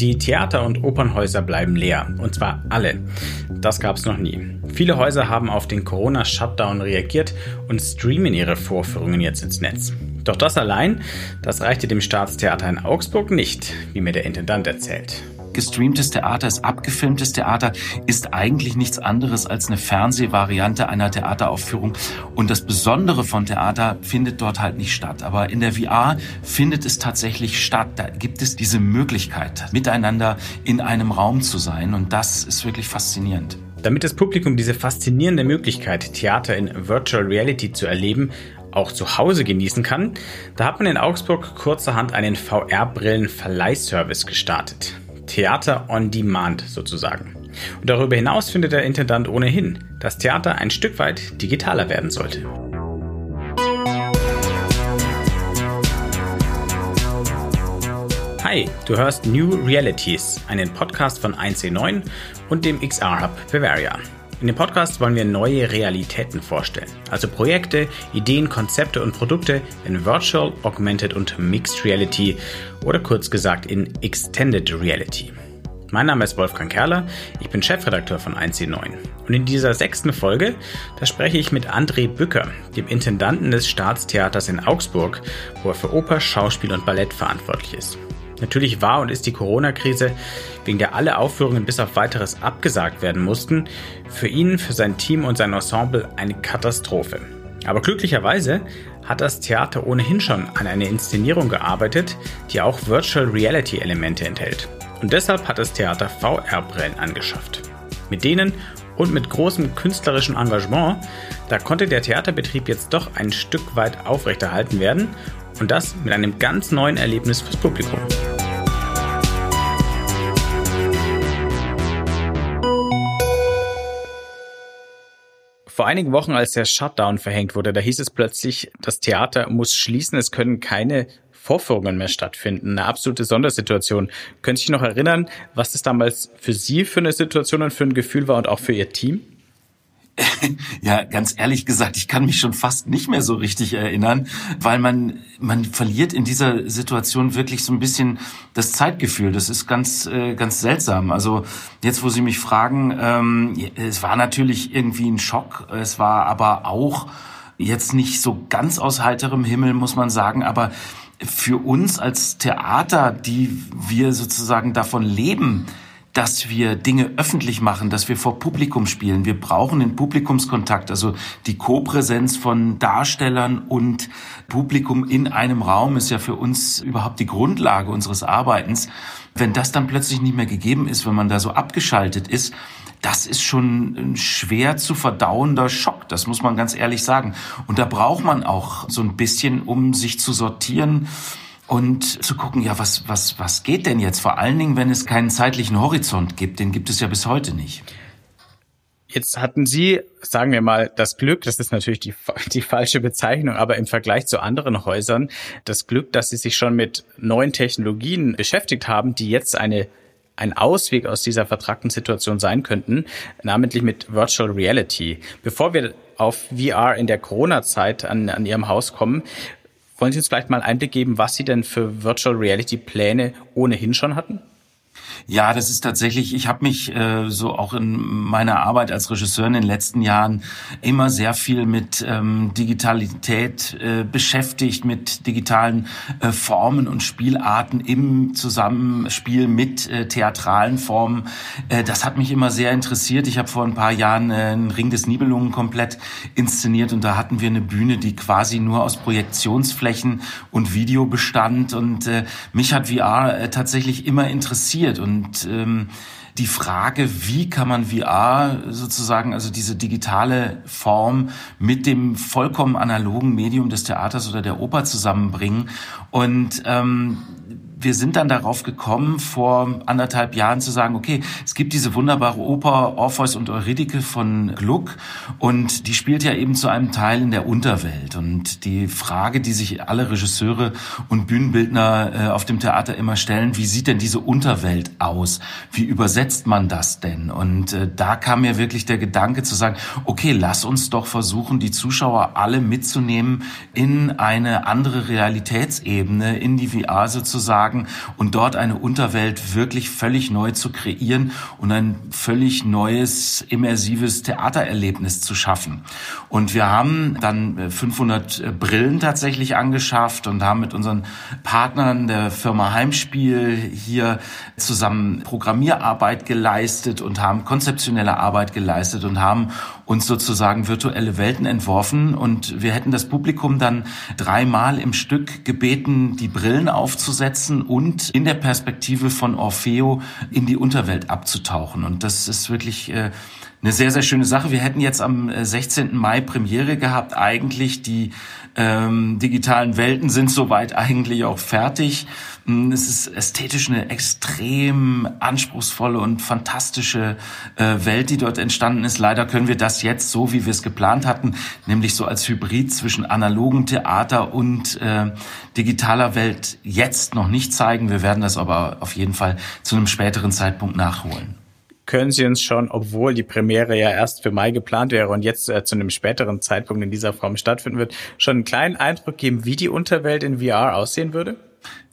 Die Theater und Opernhäuser bleiben leer. Und zwar alle. Das gab es noch nie. Viele Häuser haben auf den Corona-Shutdown reagiert und streamen ihre Vorführungen jetzt ins Netz. Doch das allein, das reichte dem Staatstheater in Augsburg nicht, wie mir der Intendant erzählt gestreamtes Theater, ist abgefilmtes Theater, ist eigentlich nichts anderes als eine Fernsehvariante einer Theateraufführung. Und das Besondere von Theater findet dort halt nicht statt. Aber in der VR findet es tatsächlich statt. Da gibt es diese Möglichkeit, miteinander in einem Raum zu sein. Und das ist wirklich faszinierend. Damit das Publikum diese faszinierende Möglichkeit, Theater in Virtual Reality zu erleben, auch zu Hause genießen kann, da hat man in Augsburg kurzerhand einen VR-Brillen-Verleihservice gestartet. Theater on Demand sozusagen. Und darüber hinaus findet der Intendant ohnehin, dass Theater ein Stück weit digitaler werden sollte. Hi, du hörst New Realities, einen Podcast von 1C9 und dem XR Hub Bavaria. In dem Podcast wollen wir neue Realitäten vorstellen, also Projekte, Ideen, Konzepte und Produkte in Virtual, Augmented und Mixed Reality oder kurz gesagt in Extended Reality. Mein Name ist Wolfgang Kerler, ich bin Chefredakteur von 1C9 und in dieser sechsten Folge, da spreche ich mit André Bücker, dem Intendanten des Staatstheaters in Augsburg, wo er für Oper, Schauspiel und Ballett verantwortlich ist. Natürlich war und ist die Corona-Krise, wegen der alle Aufführungen bis auf weiteres abgesagt werden mussten, für ihn, für sein Team und sein Ensemble eine Katastrophe. Aber glücklicherweise hat das Theater ohnehin schon an einer Inszenierung gearbeitet, die auch Virtual Reality Elemente enthält. Und deshalb hat das Theater VR-Brillen angeschafft. Mit denen und mit großem künstlerischen Engagement, da konnte der Theaterbetrieb jetzt doch ein Stück weit aufrechterhalten werden und das mit einem ganz neuen Erlebnis fürs Publikum. Vor einigen Wochen, als der Shutdown verhängt wurde, da hieß es plötzlich, das Theater muss schließen, es können keine Vorführungen mehr stattfinden. Eine absolute Sondersituation. Können Sie sich noch erinnern, was das damals für Sie für eine Situation und für ein Gefühl war und auch für Ihr Team? ja, ganz ehrlich gesagt, ich kann mich schon fast nicht mehr so richtig erinnern, weil man, man verliert in dieser Situation wirklich so ein bisschen das Zeitgefühl. Das ist ganz, äh, ganz seltsam. Also jetzt, wo Sie mich fragen, ähm, es war natürlich irgendwie ein Schock. Es war aber auch jetzt nicht so ganz aus heiterem Himmel, muss man sagen, aber für uns als Theater, die wir sozusagen davon leben, dass wir Dinge öffentlich machen, dass wir vor Publikum spielen. Wir brauchen den Publikumskontakt, also die Kopräsenz von Darstellern und Publikum in einem Raum ist ja für uns überhaupt die Grundlage unseres Arbeitens. Wenn das dann plötzlich nicht mehr gegeben ist, wenn man da so abgeschaltet ist, das ist schon ein schwer zu verdauender Schock, das muss man ganz ehrlich sagen. Und da braucht man auch so ein bisschen, um sich zu sortieren, und zu gucken, ja, was, was, was geht denn jetzt? Vor allen Dingen, wenn es keinen zeitlichen Horizont gibt, den gibt es ja bis heute nicht. Jetzt hatten Sie, sagen wir mal, das Glück, das ist natürlich die, die falsche Bezeichnung, aber im Vergleich zu anderen Häusern, das Glück, dass Sie sich schon mit neuen Technologien beschäftigt haben, die jetzt eine ein Ausweg aus dieser vertragten Situation sein könnten, namentlich mit Virtual Reality. Bevor wir auf VR in der Corona-Zeit an, an Ihrem Haus kommen, wollen Sie uns vielleicht mal Einblick geben, was Sie denn für Virtual Reality Pläne ohnehin schon hatten? Ja, das ist tatsächlich, ich habe mich äh, so auch in meiner Arbeit als Regisseur in den letzten Jahren immer sehr viel mit ähm, Digitalität äh, beschäftigt, mit digitalen äh, Formen und Spielarten im Zusammenspiel mit äh, theatralen Formen. Äh, das hat mich immer sehr interessiert. Ich habe vor ein paar Jahren äh, einen Ring des Nibelungen komplett inszeniert und da hatten wir eine Bühne, die quasi nur aus Projektionsflächen und Video bestand und äh, mich hat VR äh, tatsächlich immer interessiert und und ähm, die Frage, wie kann man VR sozusagen, also diese digitale Form mit dem vollkommen analogen Medium des Theaters oder der Oper zusammenbringen. Und ähm, wir sind dann darauf gekommen, vor anderthalb Jahren zu sagen, okay, es gibt diese wunderbare Oper Orpheus und Eurydike von Gluck und die spielt ja eben zu einem Teil in der Unterwelt. Und die Frage, die sich alle Regisseure und Bühnenbildner äh, auf dem Theater immer stellen, wie sieht denn diese Unterwelt aus? Wie übersetzt man das denn? Und äh, da kam mir wirklich der Gedanke zu sagen, okay, lass uns doch versuchen, die Zuschauer alle mitzunehmen in eine andere Realitätsebene, in die VR sozusagen wagen und dort eine Unterwelt wirklich völlig neu zu kreieren und ein völlig neues, immersives Theatererlebnis zu schaffen. Und wir haben dann 500 äh, Brillen tatsächlich angeschafft und haben mit unseren Partnern der Firma Heimspiel hier zusammen Programmierarbeit geleistet und haben konzeptionelle Arbeit geleistet und haben uns sozusagen virtuelle Welten entworfen und wir hätten das Publikum dann dreimal im Stück gebeten, die Brillen aufzusetzen und in der Perspektive von Orfeo in die Unterwelt abzutauchen. Und das ist wirklich äh, eine sehr, sehr schöne Sache. Wir hätten jetzt am 16. Äh, Mai Premiere gehabt. Eigentlich die ähm, digitalen Welten sind soweit eigentlich auch fertig. Hm, es ist ästhetisch eine extrem anspruchsvolle und fantastische äh, Welt, die dort entstanden ist. Leider können wir das jetzt so, wie wir es geplant hatten, nämlich so als Hybrid zwischen analogen Theater und äh, digitaler Welt jetzt noch nicht zeigen. Wir werden das aber auf jeden Fall zu einem späteren Zeitpunkt nachholen können Sie uns schon, obwohl die Premiere ja erst für Mai geplant wäre und jetzt äh, zu einem späteren Zeitpunkt in dieser Form stattfinden wird, schon einen kleinen Eindruck geben, wie die Unterwelt in VR aussehen würde?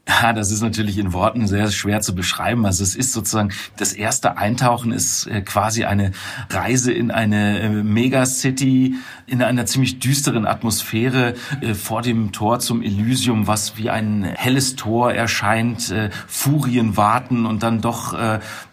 Ja, das ist natürlich in Worten sehr schwer zu beschreiben. Also es ist sozusagen, das erste Eintauchen ist äh, quasi eine Reise in eine äh, Megacity, in einer ziemlich düsteren Atmosphäre äh, vor dem Tor zum Elysium, was wie ein helles Tor erscheint, Furien warten und dann doch,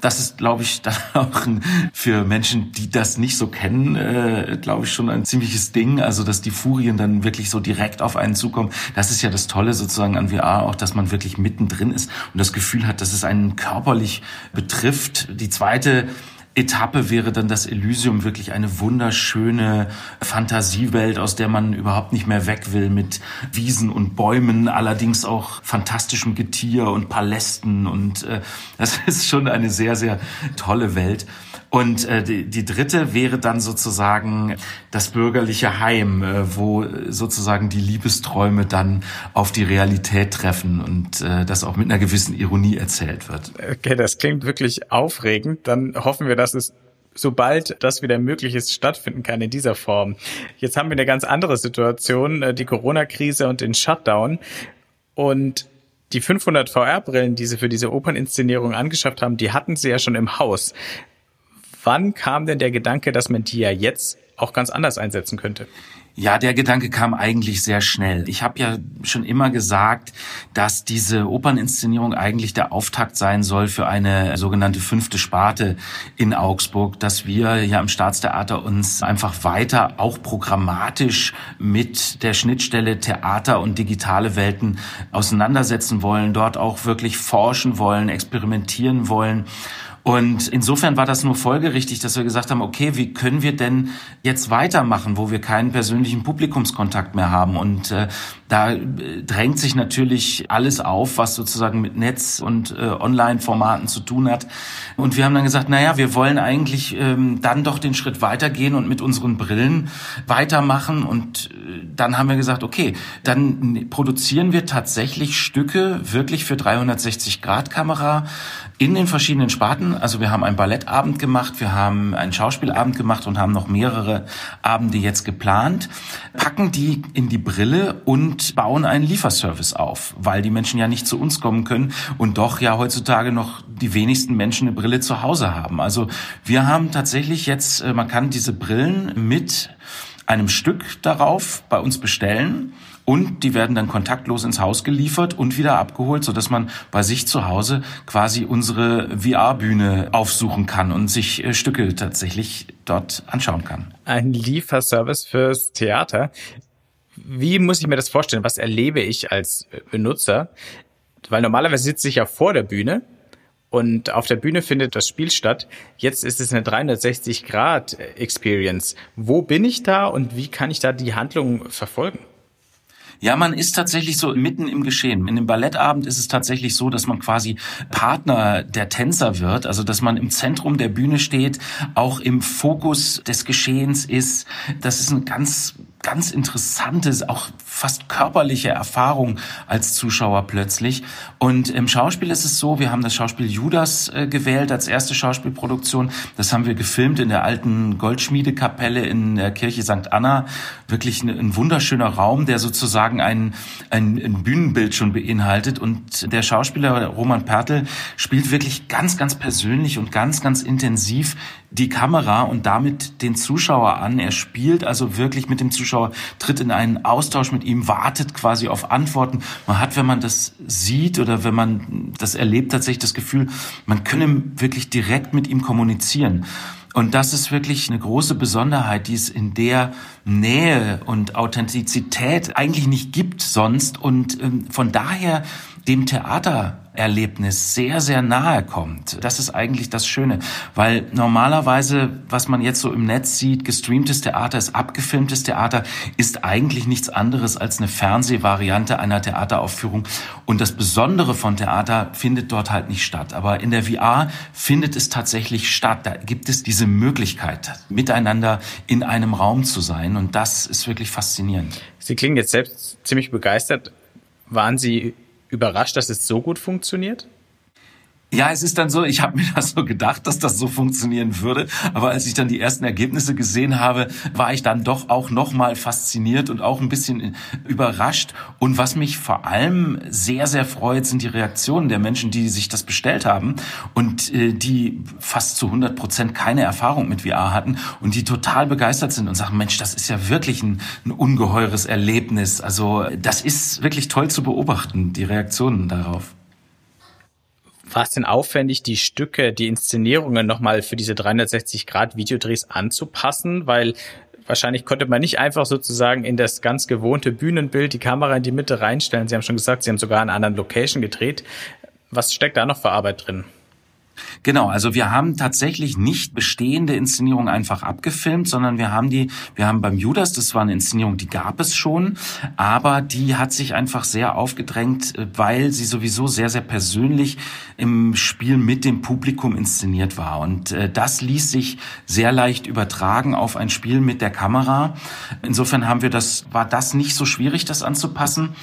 das ist, glaube ich, dann auch für Menschen, die das nicht so kennen, glaube ich, schon ein ziemliches Ding. Also, dass die Furien dann wirklich so direkt auf einen zukommen. Das ist ja das Tolle sozusagen an VR auch, dass man wirklich wirklich mittendrin ist und das Gefühl hat, dass es einen körperlich betrifft. Die zweite Etappe wäre dann das Elysium wirklich eine wunderschöne Fantasiewelt, aus der man überhaupt nicht mehr weg will, mit Wiesen und Bäumen, allerdings auch fantastischem Getier und Palästen und äh, das ist schon eine sehr, sehr tolle Welt. Und äh, die, die dritte wäre dann sozusagen das bürgerliche Heim, äh, wo sozusagen die Liebesträume dann auf die Realität treffen und äh, das auch mit einer gewissen Ironie erzählt wird. Okay, das klingt wirklich aufregend. Dann hoffen wir, dass es sobald das wieder möglich ist, stattfinden kann in dieser Form. Jetzt haben wir eine ganz andere Situation, äh, die Corona-Krise und den Shutdown. Und die 500 VR-Brillen, die sie für diese Operninszenierung angeschafft haben, die hatten sie ja schon im Haus. Wann kam denn der Gedanke, dass man die ja jetzt auch ganz anders einsetzen könnte? Ja, der Gedanke kam eigentlich sehr schnell. Ich habe ja schon immer gesagt, dass diese Operninszenierung eigentlich der Auftakt sein soll für eine sogenannte fünfte Sparte in Augsburg, dass wir ja im Staatstheater uns einfach weiter auch programmatisch mit der Schnittstelle Theater und digitale Welten auseinandersetzen wollen, dort auch wirklich forschen wollen, experimentieren wollen. Und insofern war das nur folgerichtig, dass wir gesagt haben, okay, wie können wir denn jetzt weitermachen, wo wir keinen persönlichen Publikumskontakt mehr haben? Und äh, da äh, drängt sich natürlich alles auf, was sozusagen mit Netz und äh, Online-Formaten zu tun hat. Und wir haben dann gesagt, naja, wir wollen eigentlich ähm, dann doch den Schritt weitergehen und mit unseren Brillen weitermachen. Und äh, dann haben wir gesagt, okay, dann produzieren wir tatsächlich Stücke wirklich für 360-Grad-Kamera in den verschiedenen Sparten. Also wir haben einen Ballettabend gemacht, wir haben einen Schauspielabend gemacht und haben noch mehrere Abende jetzt geplant, packen die in die Brille und bauen einen Lieferservice auf, weil die Menschen ja nicht zu uns kommen können und doch ja heutzutage noch die wenigsten Menschen eine Brille zu Hause haben. Also wir haben tatsächlich jetzt, äh, man kann diese Brillen mit einem Stück darauf bei uns bestellen und die werden dann kontaktlos ins Haus geliefert und wieder abgeholt, so dass man bei sich zu Hause quasi unsere VR-Bühne aufsuchen kann und sich äh, Stücke tatsächlich dort anschauen kann. Ein Lieferservice fürs Theater. Wie muss ich mir das vorstellen? Was erlebe ich als Benutzer? Weil normalerweise sitze ich ja vor der Bühne und auf der Bühne findet das Spiel statt. Jetzt ist es eine 360-Grad-Experience. Wo bin ich da und wie kann ich da die Handlung verfolgen? Ja, man ist tatsächlich so mitten im Geschehen. In dem Ballettabend ist es tatsächlich so, dass man quasi Partner der Tänzer wird, also dass man im Zentrum der Bühne steht, auch im Fokus des Geschehens ist. Das ist ein ganz ganz interessantes, auch fast körperliche Erfahrung als Zuschauer plötzlich. Und im Schauspiel ist es so, wir haben das Schauspiel Judas äh, gewählt als erste Schauspielproduktion. Das haben wir gefilmt in der alten Goldschmiedekapelle in der Kirche St. Anna. Wirklich ein, ein wunderschöner Raum, der sozusagen ein, ein, ein Bühnenbild schon beinhaltet. Und der Schauspieler Roman Pertl spielt wirklich ganz, ganz persönlich und ganz, ganz intensiv die Kamera und damit den Zuschauer an. Er spielt also wirklich mit dem Zuschauer, tritt in einen Austausch mit ihm, wartet quasi auf Antworten. Man hat, wenn man das sieht oder wenn man das erlebt, tatsächlich das Gefühl, man könne wirklich direkt mit ihm kommunizieren. Und das ist wirklich eine große Besonderheit, die es in der Nähe und Authentizität eigentlich nicht gibt sonst. Und ähm, von daher dem Theatererlebnis sehr, sehr nahe kommt. Das ist eigentlich das Schöne, weil normalerweise, was man jetzt so im Netz sieht, gestreamtes Theater ist abgefilmtes Theater, ist eigentlich nichts anderes als eine Fernsehvariante einer Theateraufführung. Und das Besondere von Theater findet dort halt nicht statt. Aber in der VR findet es tatsächlich statt. Da gibt es diese Möglichkeit, miteinander in einem Raum zu sein. Und das ist wirklich faszinierend. Sie klingen jetzt selbst ziemlich begeistert. Waren Sie überrascht, dass es so gut funktioniert? Ja, es ist dann so, ich habe mir das so gedacht, dass das so funktionieren würde, aber als ich dann die ersten Ergebnisse gesehen habe, war ich dann doch auch nochmal fasziniert und auch ein bisschen überrascht. Und was mich vor allem sehr, sehr freut, sind die Reaktionen der Menschen, die sich das bestellt haben und äh, die fast zu 100 Prozent keine Erfahrung mit VR hatten und die total begeistert sind und sagen, Mensch, das ist ja wirklich ein, ein ungeheures Erlebnis. Also das ist wirklich toll zu beobachten, die Reaktionen darauf war es denn aufwendig, die Stücke, die Inszenierungen nochmal für diese 360-Grad-Videodrehs anzupassen? Weil wahrscheinlich konnte man nicht einfach sozusagen in das ganz gewohnte Bühnenbild die Kamera in die Mitte reinstellen. Sie haben schon gesagt, Sie haben sogar in einer anderen Location gedreht. Was steckt da noch für Arbeit drin? Genau, also wir haben tatsächlich nicht bestehende Inszenierungen einfach abgefilmt, sondern wir haben die, wir haben beim Judas, das war eine Inszenierung, die gab es schon, aber die hat sich einfach sehr aufgedrängt, äh, weil sie sowieso sehr, sehr persönlich im Spiel mit dem Publikum inszeniert war. Und äh, das ließ sich sehr leicht übertragen auf ein Spiel mit der Kamera. Insofern haben wir das, war das nicht so schwierig, das anzupassen.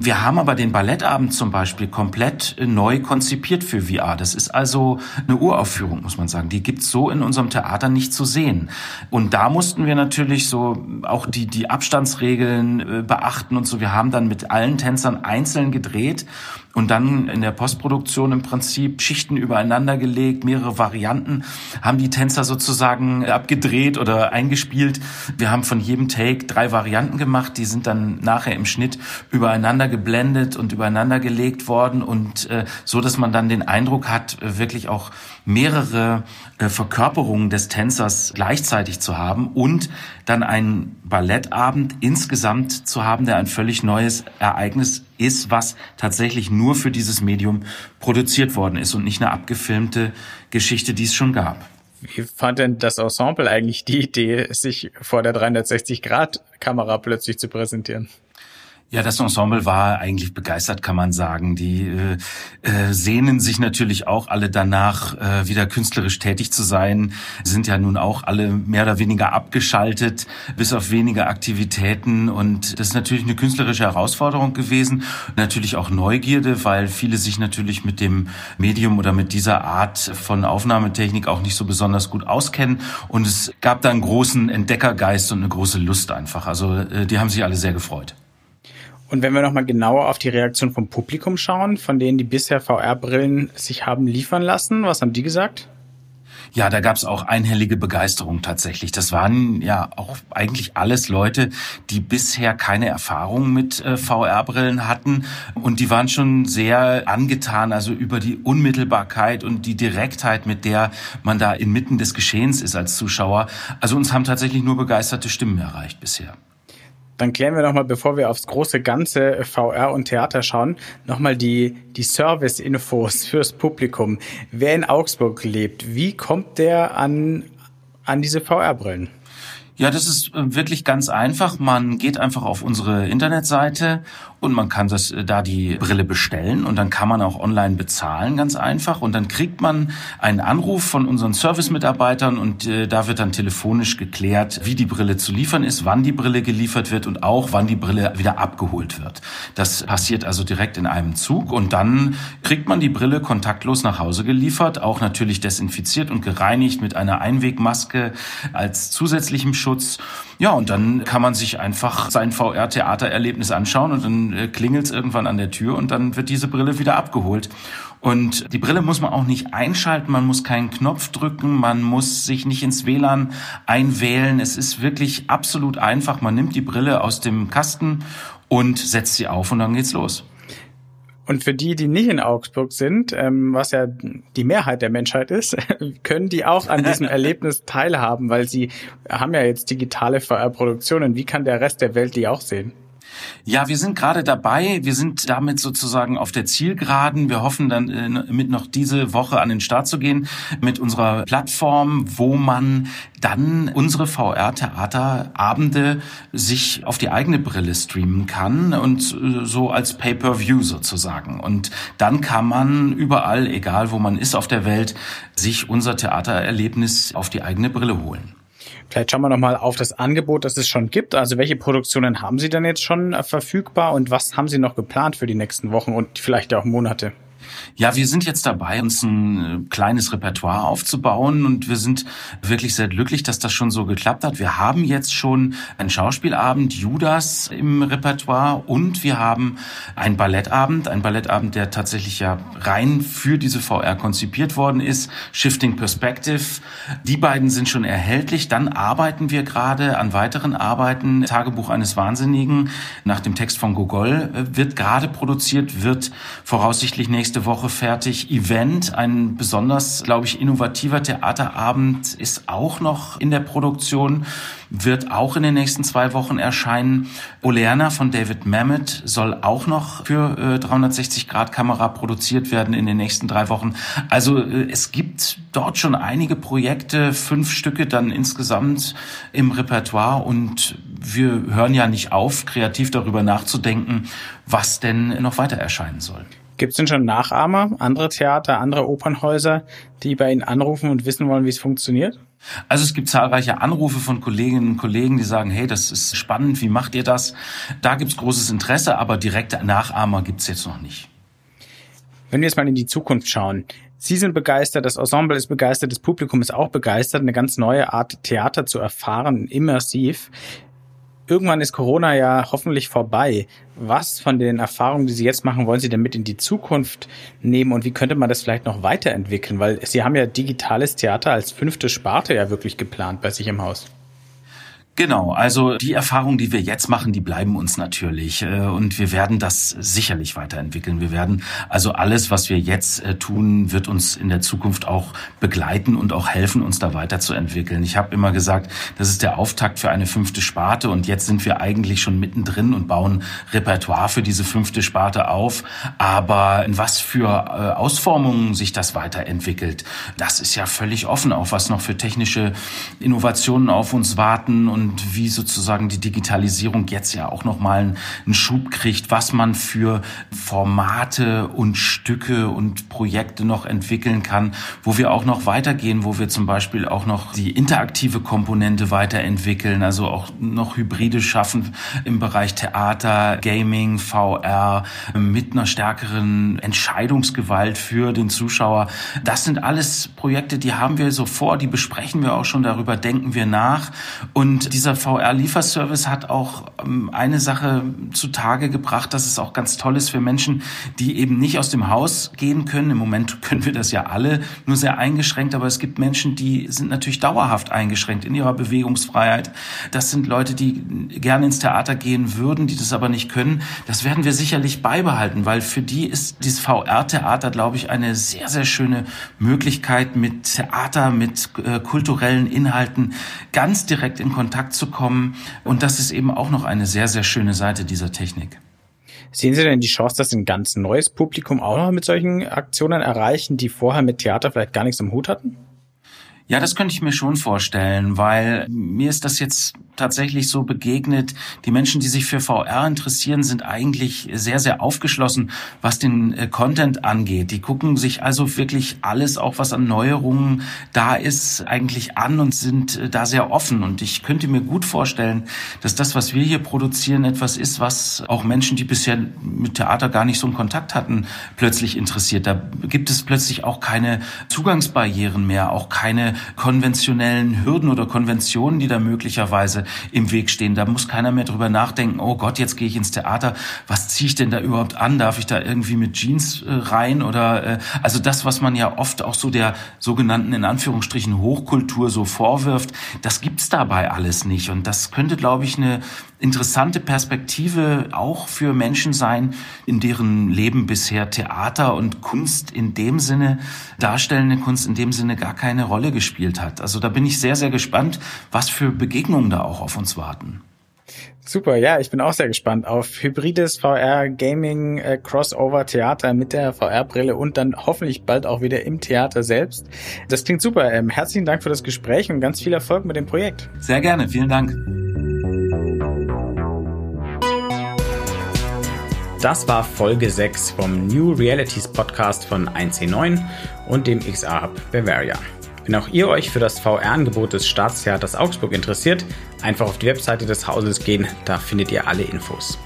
Wir haben aber den Ballettabend zum Beispiel komplett äh, neu konzipiert für VR. Das ist also eine Uraufführung, muss man sagen. Die gibt's so in unserem Theater nicht zu sehen. Und da mussten wir natürlich so auch die, die Abstandsregeln äh, beachten und so. Wir haben dann mit allen Tänzern einzeln gedreht und dann in der Postproduktion im Prinzip Schichten übereinander gelegt, mehrere Varianten, haben die Tänzer sozusagen abgedreht oder eingespielt. Wir haben von jedem Take drei Varianten gemacht, die sind dann nachher im Schnitt übereinander geblendet und übereinander gelegt worden. Und äh, so, dass man dann den Eindruck hat, wirklich auch mehrere äh, Verkörperungen des Tänzers gleichzeitig zu haben und dann einen Ballettabend insgesamt zu haben, der ein völlig neues Ereignis ist, was tatsächlich nur für dieses Medium produziert worden ist und nicht eine abgefilmte Geschichte, die es schon gab. Wie fand denn das Ensemble eigentlich die Idee, sich vor der 360-Grad-Kamera plötzlich zu präsentieren? Ja, das Ensemble war eigentlich begeistert, kann man sagen. Die äh, äh, sehnen sich natürlich auch alle danach, äh, wieder künstlerisch tätig zu sein, sind ja nun auch alle mehr oder weniger abgeschaltet, bis auf wenige Aktivitäten. Und das ist natürlich eine künstlerische Herausforderung gewesen. Natürlich auch Neugierde, weil viele sich natürlich mit dem Medium oder mit dieser Art von Aufnahmetechnik auch nicht so besonders gut auskennen. Und es gab da einen großen Entdeckergeist und eine große Lust einfach. Also äh, die haben sich alle sehr gefreut. Und wenn wir nochmal genauer auf die Reaktion vom Publikum schauen, von denen die bisher VR-Brillen sich haben liefern lassen, was haben die gesagt? Ja, da gab's auch einhellige Begeisterung tatsächlich. Das waren ja auch eigentlich alles Leute, die bisher keine Erfahrung mit äh, VR-Brillen hatten und die waren schon sehr angetan, also über die Unmittelbarkeit und die Direktheit, mit der man da inmitten des Geschehens ist als Zuschauer. Also uns haben tatsächlich nur begeisterte Stimmen erreicht bisher. Dann klären wir nochmal, bevor wir aufs große ganze VR und Theater schauen, nochmal die, die Service-Infos fürs Publikum. Wer in Augsburg lebt, wie kommt der an, an diese VR-Brillen? Ja, das ist äh, wirklich ganz einfach. Man geht einfach auf unsere Internetseite und man kann das äh, da die Brille bestellen und dann kann man auch online bezahlen, ganz einfach. Und dann kriegt man einen Anruf von unseren Service-Mitarbeitern und äh, da wird dann telefonisch geklärt, wie die Brille zu liefern ist, wann die Brille geliefert wird und auch wann die Brille wieder abgeholt wird. Das passiert also direkt in einem Zug und dann kriegt man die Brille kontaktlos nach Hause geliefert, auch natürlich desinfiziert und gereinigt mit einer Einwegmaske als zusätzlichem Schutz. Ja, und dann kann man sich einfach sein VR-Theatererlebnis anschauen und dann äh, klingelt es irgendwann an der Tür und dann wird diese Brille wieder abgeholt. Und die Brille muss man auch nicht einschalten, man muss keinen Knopf drücken, man muss sich nicht ins WLAN einwählen. Es ist wirklich absolut einfach. Man nimmt die Brille aus dem Kasten und setzt sie auf und dann geht's los. Und für die, die nicht in Augsburg sind, ähm, was ja die Mehrheit der Menschheit ist, können die auch an diesem Erlebnis teilhaben, weil sie haben ja jetzt digitale VR-Produktionen. Wie kann der Rest der Welt die auch sehen? Ja, wir sind gerade dabei. Wir sind damit sozusagen auf der Zielgeraden. Wir hoffen dann äh, mit noch diese Woche an den Start zu gehen mit unserer Plattform, wo man dann unsere VR-Theaterabende sich auf die eigene Brille streamen kann und äh, so als Pay-per-View sozusagen. Und dann kann man überall, egal wo man ist auf der Welt, sich unser Theatererlebnis auf die eigene Brille holen. Vielleicht schauen wir nochmal auf das Angebot, das es schon gibt. Also welche Produktionen haben Sie denn jetzt schon äh, verfügbar und was haben Sie noch geplant für die nächsten Wochen und vielleicht auch Monate? Ja, wir sind jetzt dabei, uns ein äh, kleines Repertoire aufzubauen und wir sind wirklich sehr glücklich, dass das schon so geklappt hat. Wir haben jetzt schon einen Schauspielabend Judas im Repertoire und wir haben einen Ballettabend, einen Ballettabend, der tatsächlich ja rein für diese VR konzipiert worden ist, Shifting Perspective. Die beiden sind schon erhältlich. Dann arbeiten wir gerade an weiteren Arbeiten. Tagebuch eines Wahnsinnigen nach dem Text von Gogol äh, wird gerade produziert, wird voraussichtlich nächste nächste Woche fertig. Event, ein besonders, glaube ich, innovativer Theaterabend ist auch noch in der Produktion, wird auch in den nächsten zwei Wochen erscheinen. Oleana von David Mamet soll auch noch für äh, 360 Grad Kamera produziert werden in den nächsten drei Wochen. Also äh, es gibt dort schon einige Projekte, fünf Stücke dann insgesamt im Repertoire und wir hören ja nicht auf, kreativ darüber nachzudenken, was denn noch weiter erscheinen soll. Gibt es denn schon Nachahmer, andere Theater, andere Opernhäuser, die bei Ihnen anrufen und wissen wollen, wie es funktioniert? Also es gibt zahlreiche Anrufe von Kolleginnen und Kollegen, die sagen, hey, das ist spannend, wie macht ihr das? Da gibt es großes Interesse, aber direkte Nachahmer gibt es jetzt noch nicht. Wenn wir jetzt mal in die Zukunft schauen, Sie sind begeistert, das Ensemble ist begeistert, das Publikum ist auch begeistert, eine ganz neue Art Theater zu erfahren, immersiv irgendwann ist Corona ja hoffentlich vorbei. Was von den Erfahrungen, die Sie jetzt machen, wollen Sie denn mit in die Zukunft nehmen und wie könnte man das vielleicht noch weiterentwickeln? Weil Sie haben ja digitales Theater als fünfte Sparte ja wirklich geplant bei sich im Haus. Genau, also die Erfahrungen, die wir jetzt machen, die bleiben uns natürlich äh, und wir werden das sicherlich weiterentwickeln. Wir werden also alles, was wir jetzt äh, tun, wird uns in der Zukunft auch begleiten und auch helfen, uns da weiterzuentwickeln. Ich habe immer gesagt, das ist der Auftakt für eine fünfte Sparte und jetzt sind wir eigentlich schon mittendrin und bauen Repertoire für diese fünfte Sparte auf. Aber in was für äh, Ausformungen sich das weiterentwickelt, das ist ja völlig offen, auch was noch für technische Innovationen auf uns warten und und wie sozusagen die Digitalisierung jetzt ja auch nochmal einen Schub kriegt, was man für Formate und Stücke und Projekte noch entwickeln kann, wo wir auch noch weitergehen, wo wir zum Beispiel auch noch die interaktive Komponente weiterentwickeln, also auch noch Hybride schaffen im Bereich Theater, Gaming, VR, mit einer stärkeren Entscheidungsgewalt für den Zuschauer. Das sind alles Projekte, die haben wir so vor, die besprechen wir auch schon, darüber denken wir nach und dieser VR-Lieferservice hat auch ähm, eine Sache zutage gebracht, dass es auch ganz toll ist für Menschen, die eben nicht aus dem Haus gehen können. Im Moment können wir das ja alle nur sehr eingeschränkt, aber es gibt Menschen, die sind natürlich dauerhaft eingeschränkt in ihrer Bewegungsfreiheit. Das sind Leute, die gerne ins Theater gehen würden, die das aber nicht können. Das werden wir sicherlich beibehalten, weil für die ist dieses VR-Theater, glaube ich, eine sehr, sehr schöne Möglichkeit, mit Theater, mit äh, kulturellen Inhalten ganz direkt in Kontakt Kontakt zu kommen. Und das ist eben auch noch eine sehr, sehr schöne Seite dieser Technik. Sehen Sie denn die Chance, dass ein ganz neues Publikum auch noch mit solchen Aktionen erreichen, die vorher mit Theater vielleicht gar nichts im Hut hatten? Ja, das könnte ich mir schon vorstellen, weil mir ist das jetzt tatsächlich so begegnet. Die Menschen, die sich für VR interessieren, sind eigentlich sehr, sehr aufgeschlossen, was den äh, Content angeht. Die gucken sich also wirklich alles, auch was an Neuerungen da ist, eigentlich an und sind äh, da sehr offen. Und ich könnte mir gut vorstellen, dass das, was wir hier produzieren, etwas ist, was auch Menschen, die bisher mit Theater gar nicht so einen Kontakt hatten, plötzlich interessiert. Da gibt es plötzlich auch keine Zugangsbarrieren mehr, auch keine konventionellen Hürden oder Konventionen, die da möglicherweise im Weg stehen. Da muss keiner mehr drüber nachdenken, oh Gott, jetzt gehe ich ins Theater, was ziehe ich denn da überhaupt an? Darf ich da irgendwie mit Jeans äh, rein? Oder äh, also das, was man ja oft auch so der sogenannten in Anführungsstrichen Hochkultur so vorwirft, das gibt's dabei alles nicht. Und das könnte, glaube ich, eine interessante Perspektive auch für Menschen sein, in deren Leben bisher Theater und Kunst in dem Sinne, darstellende Kunst in dem Sinne gar keine Rolle gespielt hat. Also da bin ich sehr, sehr gespannt, was für Begegnungen da auch auf uns warten. Super, ja, ich bin auch sehr gespannt auf hybrides VR Gaming äh, Crossover Theater mit der VR Brille und dann hoffentlich bald auch wieder im Theater selbst. Das klingt super. Ähm, herzlichen Dank für das Gespräch und ganz viel Erfolg mit dem Projekt. Sehr gerne, vielen Dank. Das war Folge 6 vom New Realities Podcast von 1C9 und dem XR Hub Bavaria. Wenn auch ihr euch für das VR-Angebot des Staatstheaters Augsburg interessiert, einfach auf die Webseite des Hauses gehen, da findet ihr alle Infos.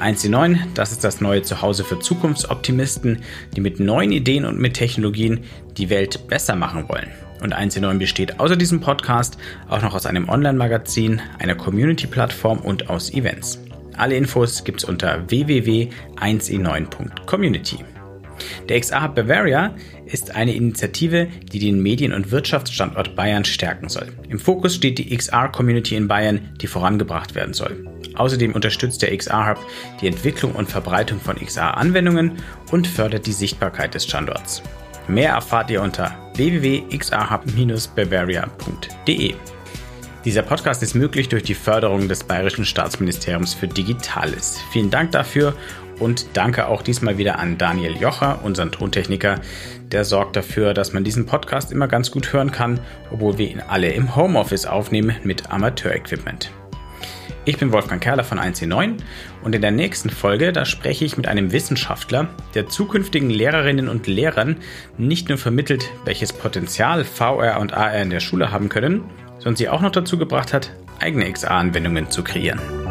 1C9, das ist das neue Zuhause für Zukunftsoptimisten, die mit neuen Ideen und mit Technologien die Welt besser machen wollen. Und 1C9 besteht außer diesem Podcast auch noch aus einem Online-Magazin, einer Community-Plattform und aus Events. Alle Infos gibt's unter www.1e9.community. Der XR Hub Bavaria ist eine Initiative, die den Medien- und Wirtschaftsstandort Bayern stärken soll. Im Fokus steht die XR-Community in Bayern, die vorangebracht werden soll. Außerdem unterstützt der XR Hub die Entwicklung und Verbreitung von XR-Anwendungen und fördert die Sichtbarkeit des Standorts. Mehr erfahrt ihr unter www.xrhub-bavaria.de. Dieser Podcast ist möglich durch die Förderung des Bayerischen Staatsministeriums für Digitales. Vielen Dank dafür und danke auch diesmal wieder an Daniel Jocher, unseren Tontechniker. Der sorgt dafür, dass man diesen Podcast immer ganz gut hören kann, obwohl wir ihn alle im Homeoffice aufnehmen mit Amateurequipment. Ich bin Wolfgang Kerler von 1C9 und in der nächsten Folge, da spreche ich mit einem Wissenschaftler, der zukünftigen Lehrerinnen und Lehrern nicht nur vermittelt, welches Potenzial VR und AR in der Schule haben können, sondern sie auch noch dazu gebracht hat, eigene XR-Anwendungen zu kreieren.